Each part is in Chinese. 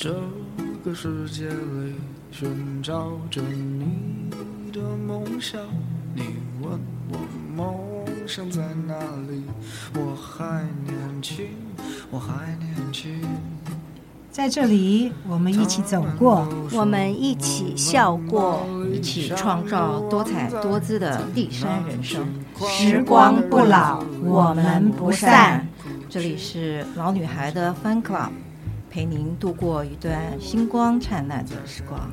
这个世界里寻找着你的梦想。你问我梦想在哪里？我还年轻，我还年轻。在这里，我们一起走过，我们一起笑过，一起创造多彩多姿的第三人生。时光不老，我们不散。这里是老女孩的 Fun Club，陪您度过一段星光灿烂的时光。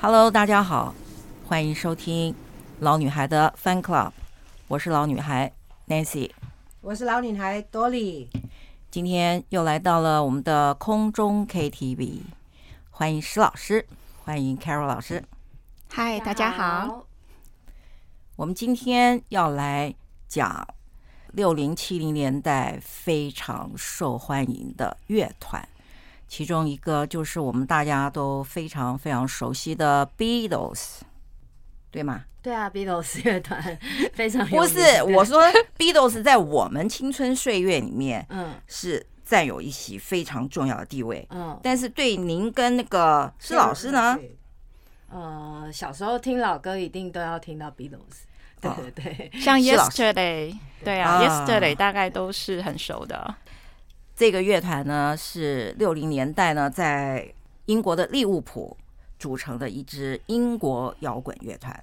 Hello，大家好，欢迎收听老女孩的 Fun Club，我是老女孩 Nancy。我是老女孩 Dolly，，今天又来到了我们的空中 KTV，欢迎石老师，欢迎 Carol 老师。嗨，大家好。我们今天要来讲六零七零年代非常受欢迎的乐团，其中一个就是我们大家都非常非常熟悉的 Beatles，对吗？对啊，Beatles 乐团非常不是我说 Beatles 在我们青春岁月里面，嗯，是占有一席非常重要的地位，嗯，但是对您跟那个施老师呢，呃，小时候听老歌一定都要听到 Beatles，对对对，像 Yesterday，对啊，Yesterday 大概都是很熟的。这个乐团呢是六零年代呢在英国的利物浦组成的一支英国摇滚乐团。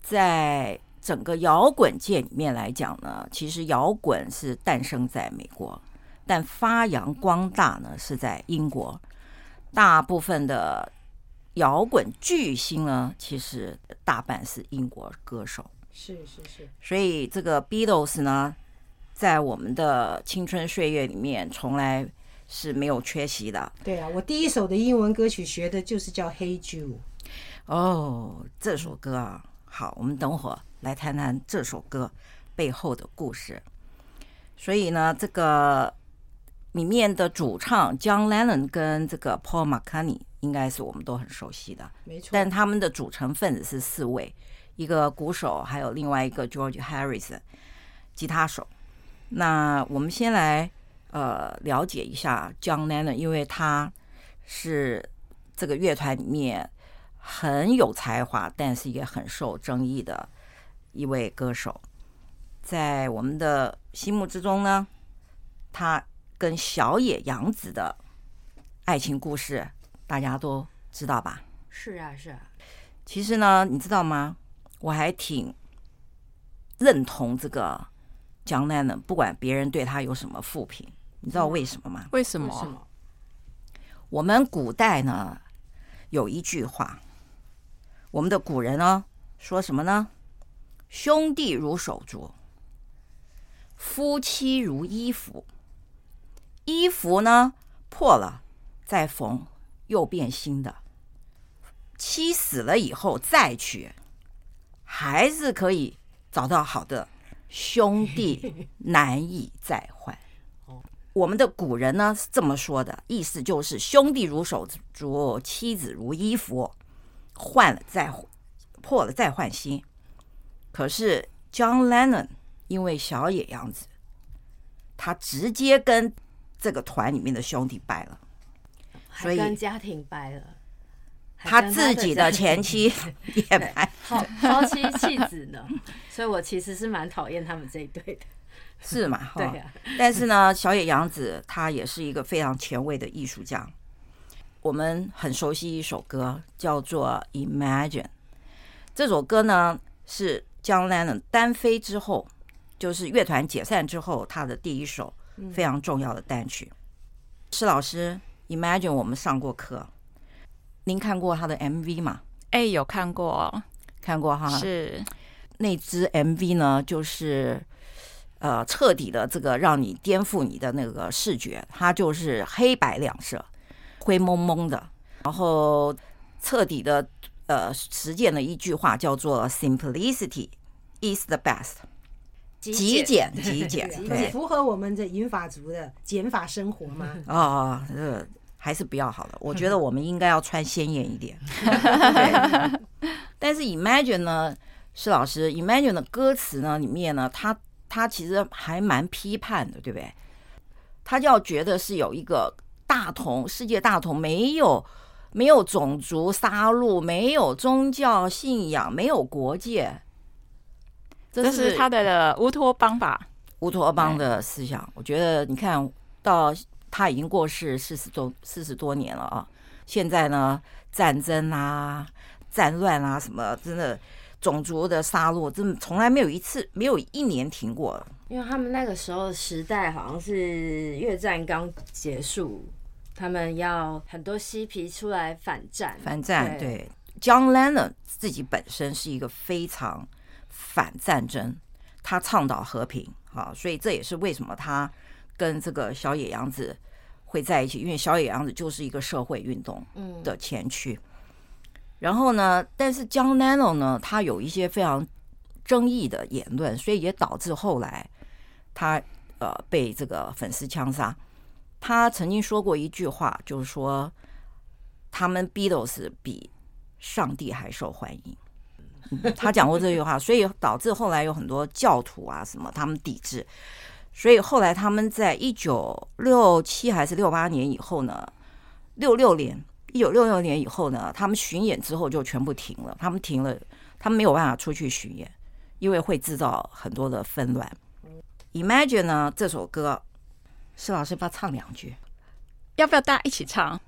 在整个摇滚界里面来讲呢，其实摇滚是诞生在美国，但发扬光大呢是在英国。大部分的摇滚巨星呢，其实大半是英国歌手。是是是。所以这个 Beatles 呢，在我们的青春岁月里面，从来是没有缺席的。对啊，我第一首的英文歌曲学的就是叫《Hey Jude》。哦，这首歌啊。好，我们等会儿来谈谈这首歌背后的故事。所以呢，这个里面的主唱 John Lennon 跟这个 Paul McCartney 应该是我们都很熟悉的，没错。但他们的组成分子是四位，一个鼓手，还有另外一个 George Harrison 吉他手。那我们先来呃了解一下 John Lennon，因为他是这个乐团里面。很有才华，但是也很受争议的一位歌手，在我们的心目之中呢，他跟小野洋子的爱情故事大家都知道吧？是啊，是啊。其实呢，你知道吗？我还挺认同这个 John Lennon，不管别人对他有什么负评，你知道为什么吗？为什么？我们古代呢有一句话。我们的古人呢说什么呢？兄弟如手足，夫妻如衣服。衣服呢破了再缝，又变新的。妻死了以后再娶，还是可以找到好的兄弟，难以再换。我们的古人呢是这么说的，意思就是兄弟如手足，妻子如衣服。换了再破了再换新，可是 John Lennon 因为小野洋子，他直接跟这个团里面的兄弟掰了，所以跟家庭掰了，他自己的前妻也掰，抛抛妻弃子呢。所以我其实是蛮讨厌他们这一对的，是嘛？对呀。但是呢，小野洋子她也是一个非常前卫的艺术家。我们很熟悉一首歌，叫做《Imagine》。这首歌呢是 John Lennon 单飞之后，就是乐团解散之后，他的第一首非常重要的单曲。施老师，《Imagine》我们上过课，您看过他的 MV 吗？哎，有看过，看过哈。是那支 MV 呢，就是呃彻底的这个让你颠覆你的那个视觉，它就是黑白两色。灰蒙蒙的，然后彻底的呃实践了一句话，叫做 “Simplicity is the best”，极简 极简，对，符合我们的银发族的减法生活吗？哦，呃，还是不要好了。我觉得我们应该要穿鲜艳一点。对但是 Imagine 呢，施老师，Imagine 的歌词呢里面呢，他他其实还蛮批判的，对不对？他就要觉得是有一个大同世界大同，没有没有种族杀戮，没有宗教信仰，没有国界，这是他的乌托邦吧？乌托邦的思想，我觉得你看到他已经过世四十多四十多年了啊，现在呢，战争啊、战乱啊什么，真的。种族的杀戮，真的从来没有一次，没有一年停过。因为他们那个时候时代好像是越战刚结束，他们要很多嬉皮出来反战。反战，对，对。John Lennon 自己本身是一个非常反战争，他倡导和平，啊，所以这也是为什么他跟这个小野洋子会在一起，因为小野洋子就是一个社会运动的前驱。嗯然后呢，但是 John Lennon 呢，他有一些非常争议的言论，所以也导致后来他呃被这个粉丝枪杀。他曾经说过一句话，就是说他们 Beatles 比上帝还受欢迎。他讲过这句话，所以导致后来有很多教徒啊什么他们抵制。所以后来他们在一九六七还是六八年以后呢，六六年。一九六六年以后呢，他们巡演之后就全部停了。他们停了，他们没有办法出去巡演，因为会制造很多的纷乱。Imagine 呢这首歌，施老师要不要唱两句？要不要大家一起唱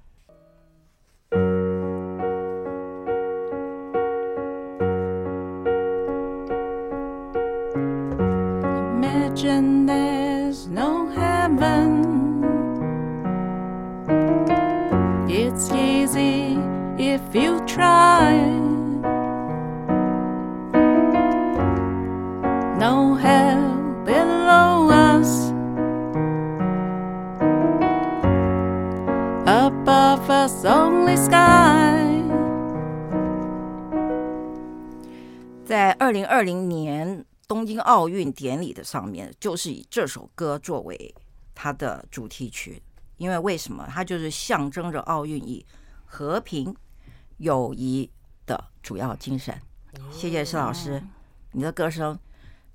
奥运典礼的上面，就是以这首歌作为它的主题曲。因为为什么？它就是象征着奥运以和平、友谊的主要精神。谢谢施老师，你的歌声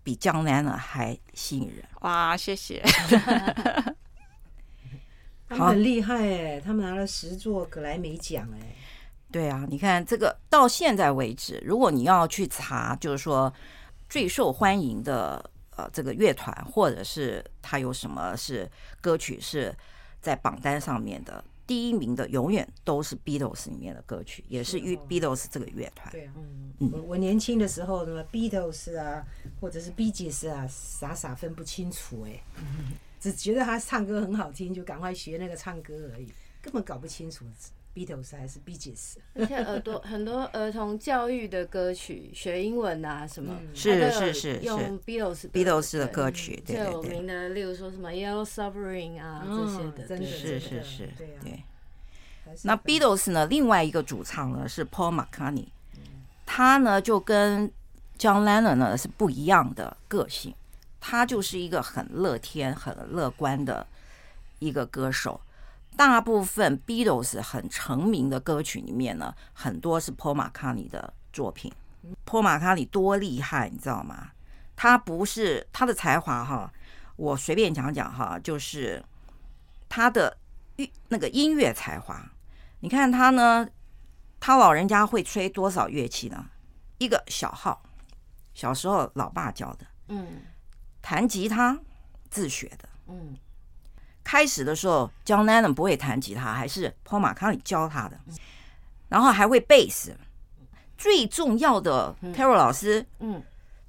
比江南呢还吸引人。哇，谢谢。他们很厉害哎，他们拿了十座格莱美奖哎。对啊，你看这个到现在为止，如果你要去查，就是说最受欢迎的呃这个乐团，或者是他有什么是歌曲是。在榜单上面的第一名的永远都是 Beatles 里面的歌曲，也是与 Beatles 这个乐团。对啊，嗯，我我年轻的时候，什么 Beatles 啊，或者是 Bee Gees 啊，傻傻分不清楚哎，只觉得他唱歌很好听，就赶快学那个唱歌而已，根本搞不清楚。Beatles 还是 Bee Gees，而且耳朵很多儿童教育的歌曲，学英文啊什么，是是是用 Beatles Beatles 的歌曲，最有名的，例如说什么 Yellow Submarine 啊这些的，真的是是是，对。那 Beatles 呢，另外一个主唱呢是 Paul McCartney，他呢就跟 John Lennon 呢是不一样的个性，他就是一个很乐天、很乐观的一个歌手。大部分 Beatles 很成名的歌曲里面呢，很多是 Paul McCartney 的作品。Paul McCartney 多厉害，你知道吗？他不是他的才华哈，我随便讲讲哈，就是他的乐那个音乐才华。你看他呢，他老人家会吹多少乐器呢？一个小号，小时候老爸教的，嗯，弹吉他自学的，嗯。开始的时候，John Lennon 不会弹吉他，还是 Paul McCartney 教他的，然后还会贝斯。最重要的，Carol 老师，嗯，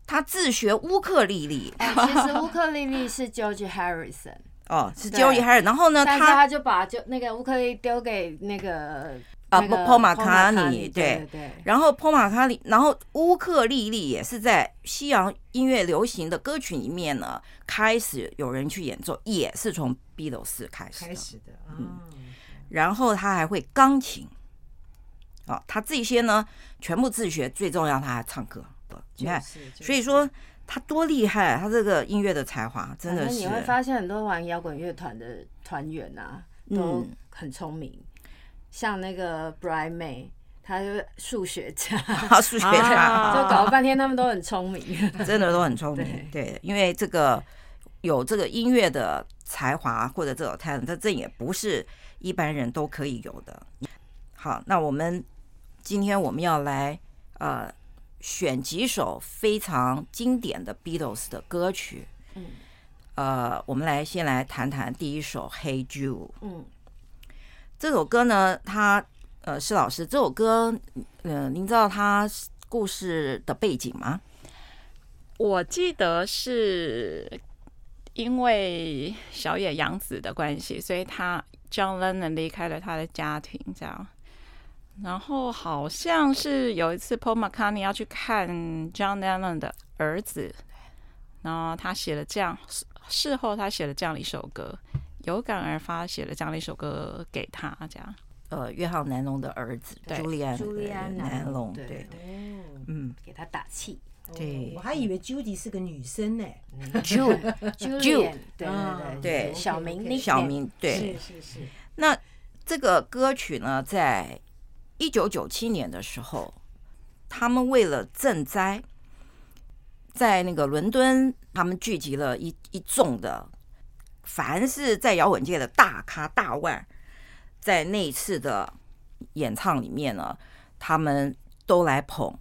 他自学乌克丽丽。其实乌克丽丽是 George Harrison，哦，是 George Harrison。然后呢，他他就把就那个乌克丽丽丢给那个。啊，Paul McCartney，对对，然后 Paul McCartney，然后乌克丽丽也是在西洋音乐流行的歌曲里面呢，开始有人去演奏，也是从 Beatles 开始开始的，嗯，然后他还会钢琴，哦，他这些呢全部自学，最重要他还唱歌，你看，所以说他多厉害，他这个音乐的才华真的是，你会发现很多玩摇滚乐团的团员啊，都很聪明。像那个 Brian May，他是数学家，数学家，就搞了半天他们都很聪明，真的都很聪明。对，因为这个有这个音乐的才华或者这种 talent，这这也不是一般人都可以有的。好，那我们今天我们要来呃选几首非常经典的 Beatles 的歌曲。嗯，呃，我们来先来谈谈第一首《Hey Jude》。嗯，这首歌呢，他呃，施老师，这首歌，嗯、呃，您知道他故事的背景吗？我记得是因为小野洋子的关系，所以他 John Lennon 离开了他的家庭，这样。然后好像是有一次 Paul McCartney 要去看 John Lennon 的儿子，然后他写了这样，事后他写了这样的一首歌，有感而发写了这样的一首歌给他，这样。呃，约翰南龙的儿子，朱利安，朱利安南龙，对对，嗯，给他打气。对，我还以为 Judy 是个女生呢，Jude，Jude，对对对，小名，小明，对，是是是。那这个歌曲呢，在一九九七年的时候，他们为了赈灾，在那个伦敦，他们聚集了一一众的，凡是在摇滚界的大咖大腕，在那次的演唱里面呢，他们都来捧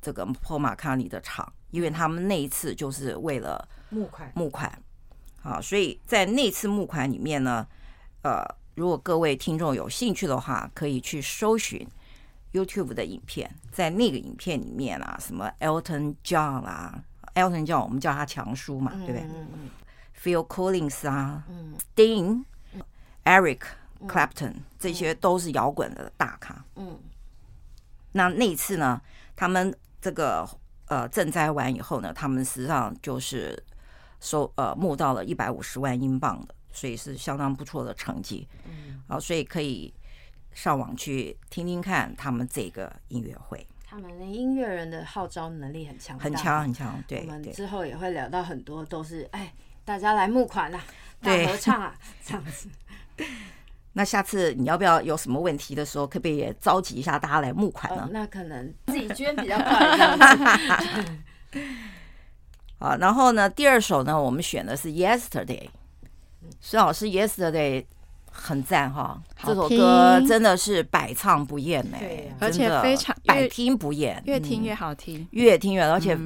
这个 Paul McCartney 的场，因为他们那一次就是为了募款募款，好，所以在那次募款里面呢，呃。如果各位听众有兴趣的话，可以去搜寻 YouTube 的影片，在那个影片里面啊，什么 Elton John 啊，Elton John 我们叫他强叔嘛，对不对？嗯嗯、Phil Collins 啊、嗯、Sting、嗯、Eric Clapton、嗯、这些都是摇滚的大咖。嗯，那那次呢，他们这个呃赈灾完以后呢，他们实际上就是收呃募到了一百五十万英镑的。所以是相当不错的成绩，嗯，好，所以可以上网去听听看他们这个音乐会。他们的音乐人的号召能力很强，很强很强。对，我们之后也会聊到很多，都是哎，大家来募款啊，大合唱啊，这样子。那下次你要不要有什么问题的时候，可不可以也召集一下大家来募款呢？哦，那可能自己捐比较快。好，然后呢，第二首呢，我们选的是 Yesterday。孙老师，Yesterday 很赞哈，这首歌真的是百唱不厌呢，而且非常百听不厌，越听越好听，越听越。而且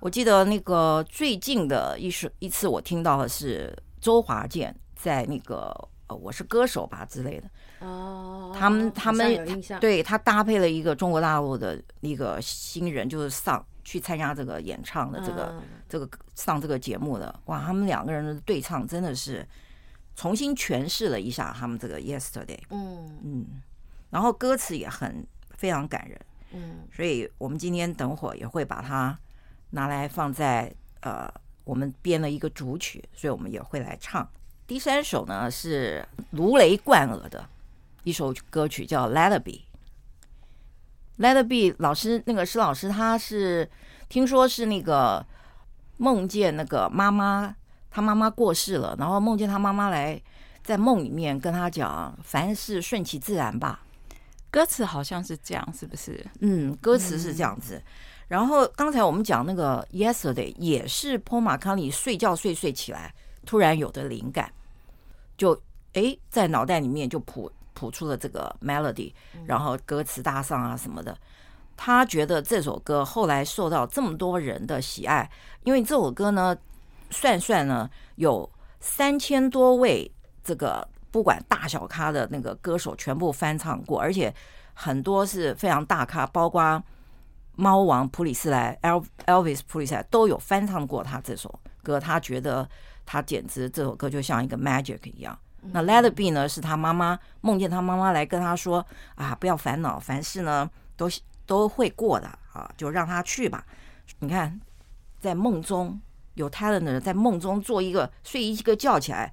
我记得那个最近的一首一次我听到的是周华健在那个呃我是歌手吧之类的哦，他们他们对他搭配了一个中国大陆的一个新人，就是上去参加这个演唱的这个这个上这个节目的。哇，他们两个人的对唱真的是。重新诠释了一下他们这个 Yesterday，嗯。嗯，然后歌词也很非常感人，嗯，所以我们今天等会儿也会把它拿来放在呃我们编了一个主曲，所以我们也会来唱。第三首呢是如雷贯耳的一首歌曲，叫《Let It Be》。Let It Be 老师那个施老师他是听说是那个梦见那个妈妈。他妈妈过世了，然后梦见他妈妈来，在梦里面跟他讲：“凡事顺其自然吧。”歌词好像是这样，是不是？嗯，歌词是这样子。嗯、然后刚才我们讲那个《Yesterday》也是 Paul McCartney 睡觉睡睡起来，突然有的灵感，就哎在脑袋里面就谱谱出了这个 melody，然后歌词搭上啊什么的。他觉得这首歌后来受到这么多人的喜爱，因为这首歌呢。算算呢，有三千多位这个不管大小咖的那个歌手全部翻唱过，而且很多是非常大咖，包括猫王普里斯莱 El Elvis 普里斯莱都有翻唱过他这首歌。他觉得他简直这首歌就像一个 magic 一样。那 Let It Be 呢，是他妈妈梦见他妈妈来跟他说啊，不要烦恼，凡事呢都都会过的啊，就让他去吧。你看，在梦中。有 talent 的人在梦中做一个睡一个觉起来，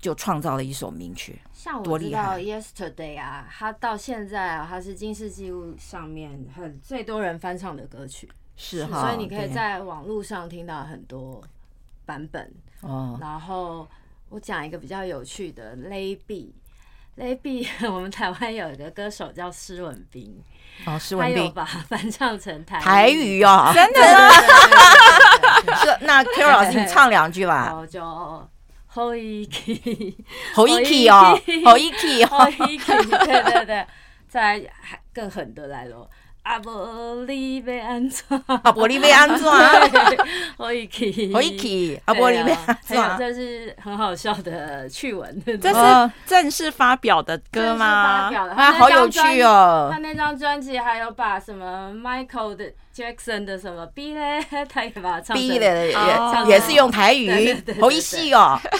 就创造了一首名曲。像我知道 Yesterday 啊，他到现在啊，他是金世纪录上面很最多人翻唱的歌曲，是哈。所以你可以在网络上听到很多版本。哦。然后我讲一个比较有趣的雷比，我们台湾有一个歌手叫施文斌，哦，施他文彬有把它翻唱成台台语哦，真的是那 Carol 老师，你唱两句吧。好就好一起，好一起哦，好一起好哦，一起，对对对，再还更狠的来了。阿伯利被安装，阿伯利被安装，好一起，好一起，阿伯利被安装。这是很好笑的趣闻，这哦是正式发表的歌吗？发表的，啊，好有趣哦他！那张专辑还有把什么 Michael 的 Jackson 的什么 B 嘞，他也把它唱成逼的也哦。也是用台语，对好一戏哦。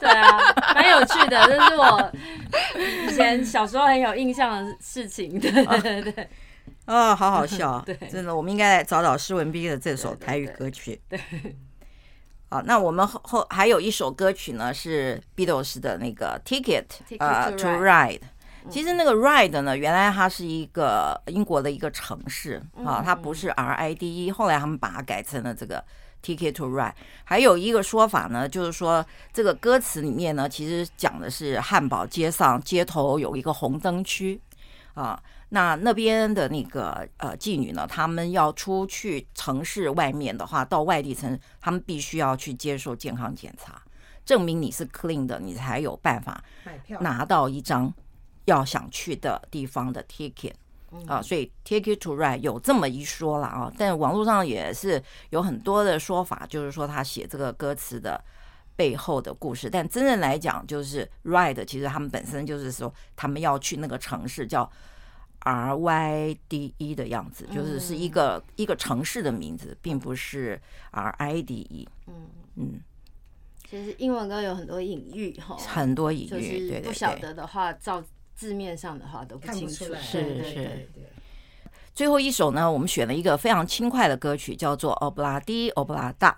对啊，蛮有趣的，这是我以前小时候很有印象的事情。对对对，哦，好好笑对，真的，我们应该来找找施文斌的这首台语歌曲。对，好，那我们后后还有一首歌曲呢，是 Beatles 的那个呃 to to Ride。其实那个 Ride 呢，原来它是一个英国的一个城市啊，它不是 R I D E，后来他们把它改成了这个 Ticket to Ride。还有一个说法呢，就是说这个歌词里面呢，其实讲的是汉堡街上街头有一个红灯区啊，那那边的那个呃妓女呢，她们要出去城市外面的话，到外地城，她们必须要去接受健康检查，证明你是 clean 的，你才有办法买票。拿到一张要想去的地方的 ticket 啊，所以 ticket to ride 有这么一说了啊，但网络上也是有很多的说法，就是说他写这个歌词的背后的故事，但真正来讲，就是 ride 其实他们本身就是说他们要去那个城市叫 R Y D E 的样子，就是是一个一个城市的名字，并不是 R I D E，嗯。嗯，其实英文歌有很多隐喻哈，很多隐就是喻，对不对。对。晓得的话，照字面上的话都不清楚。看不出来，是对对是对对，最后一首呢，我们选了一个非常轻快的歌曲，叫做《欧布拉迪欧布拉大》。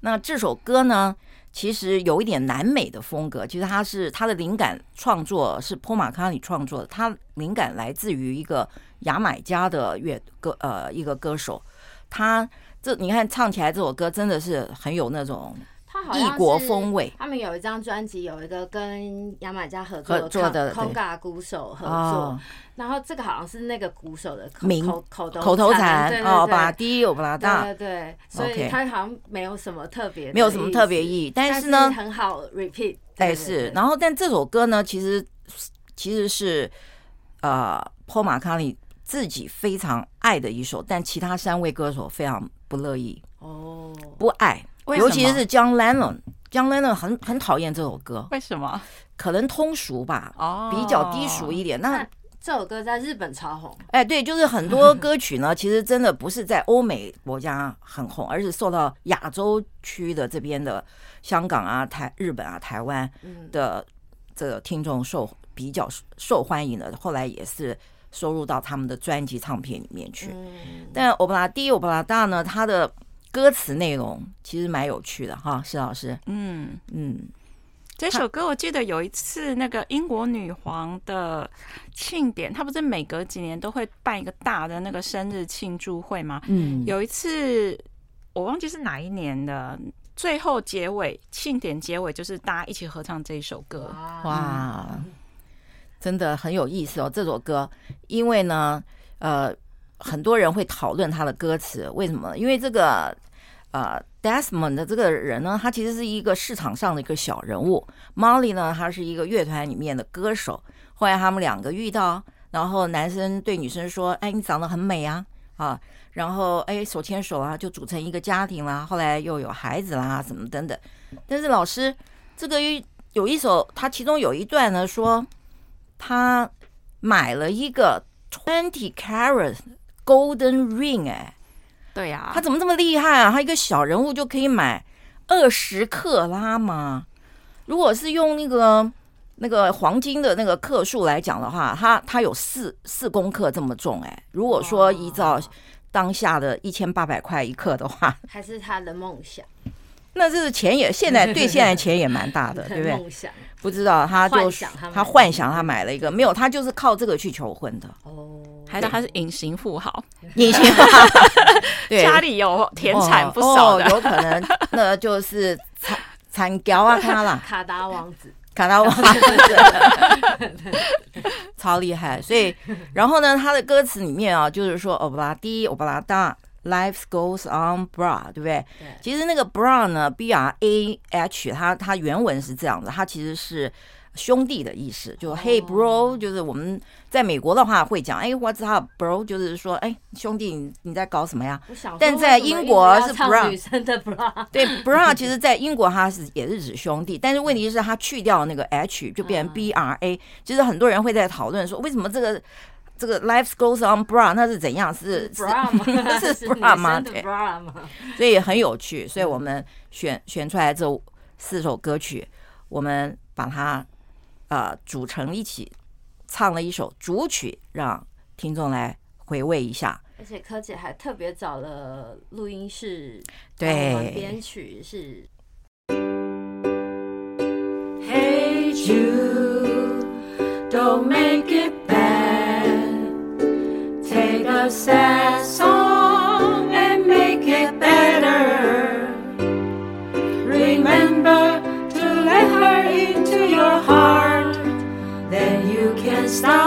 那这首歌呢，其实有一点南美的风格。其实它是它的灵感创作是波马卡里创作的，它灵感来自于一个牙买加的乐歌呃一个歌手。他这你看唱起来这首歌真的是很有那种他好像异国风味。他们有一张专辑，有一个跟牙买加合合作作的空嘎鼓手合作，哦。然后这个好像是那个鼓手的口名口口头口头禅哦，对。巴拉迪欧布拉大对。对对，所以他好像没有什么特别没有什么特别意意义，但是呢很好 repeat，哎，是，然后但这首歌呢，其实其实是呃，Paul McCartney 自己非常爱的一首，但其他三位歌手非常不乐意、哦，不爱，尤其是 John Lennon，John Lennon 很很讨厌这首歌，为什么？可能通俗吧，哦，比较低俗一点。那那这首歌在日本超红，哎，对，就是很多歌曲呢，其实真的不是在欧美国家很红，而是受到亚洲区的这边的香港啊、台、日本啊、台湾嗯，的这个听众受比较受欢迎的，后来也是收入到他们的专辑唱片里面去。嗯，但欧布拉蒂欧布拉大呢，他的歌词内容其实蛮有趣的哈，施老师，嗯，嗯，这首歌我记得有一次那个英国女皇的庆典，她不是每隔几年都会办一个大的那个生日庆祝会吗？嗯，有一次我忘记是哪一年的，最后结尾庆典结尾就是大家一起合唱这一首歌。哇，真的很有意思哦，这首歌，因为呢，呃，很多人会讨论他的歌词，为什么？因为这个呃，Desmond 的这个人呢，他其实是一个市场上的一个小人物，Molly 呢，他是一个乐团里面的歌手。后来他们两个遇到，然后男生对女生说：“哎，你长得很美啊，啊。”然后哎，手牵手啊，就组成一个家庭啦。后来又有孩子啦，什么等等。但是老师，这个有一首，他其中有一段呢，说他买了一个 twenty carat golden ring，哎，对呀、他怎么这么厉害啊？他一个小人物就可以买二十克拉吗？如果是用那个那个黄金的那个克数来讲的话，它它有四四公克这么重，哎，如果说依照当下的一千八百块一克的话，还是他的梦想，那这个钱也现在对现在钱也蛮大的，对不对？梦想不知道他就他幻想他买了一个没有，他就是靠这个去求婚的。哦，还是他是隐形富豪，隐形富豪对 家里有田产不少的。哦哦，有可能那就是参参交啊，他啦，卡达王子，卡拉瓦，超厉害。所以，然后呢，他的歌词里面啊，就是说欧布拉蒂、欧布拉达，Life goes on, bra，对不对？对。其实那个 bra 呢，B R A H，它它原文是这样的，它其实是。兄弟的意思，就 Hey bro，就是我们在美国的话会讲，哎，What's up bro？就是说，哎，兄弟，你你在搞什么呀？但在英国是 bra，女生的 bra，对，bra，其实在英国它是也是指兄弟，但是问题是它去掉那个 h，就变成 b r a。其实很多人会在讨论说，为什么这个这个 Life goes on bra，那是怎样？是 bra 吗？是 bra 吗？对，bra 吗？所以很有趣，所以我们选选出来这四首歌曲，我们把它。呃，组成一起唱了一首主曲，让听众来回味一下。而且柯姐还特别找了录音室，对，编曲是。Hey Jude, don't make it bad. Take a sad song stop.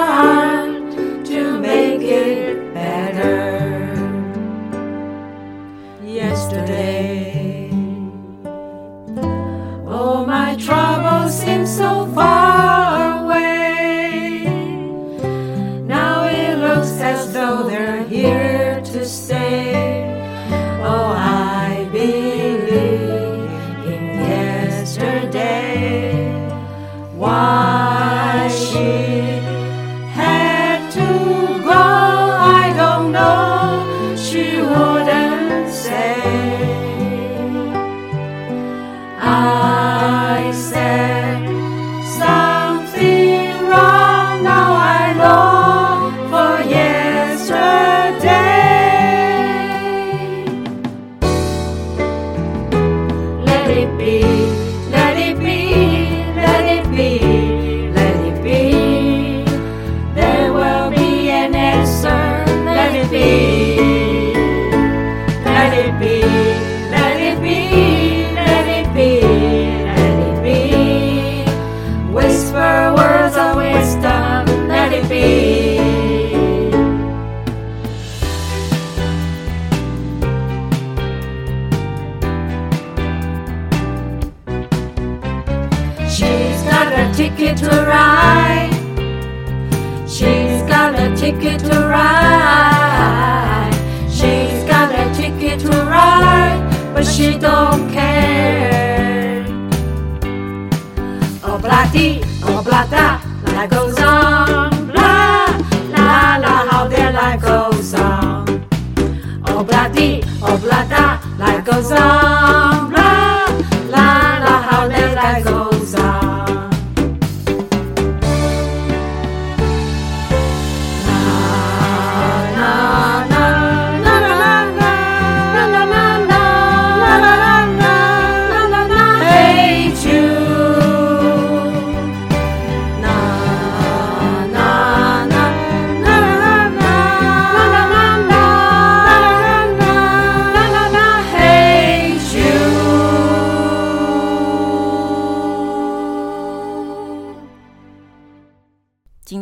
Ticket to ride. She's got a ticket to ride, but she don't care. Oh, dee, oh, blah da, life goes on. Blah, la, la, how their life goes on. Oh, dee, oh, blah da, life goes on.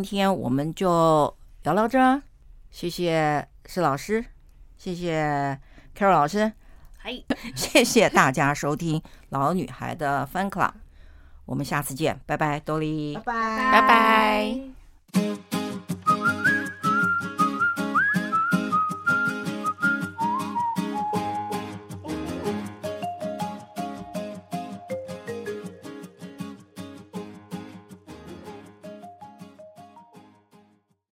天我们就聊到这儿，谢谢施老师，谢谢 Carol 老师，嗨，谢谢大家收听老女孩的 Fun Club，我们下次见，拜拜，多莉，拜拜。拜拜。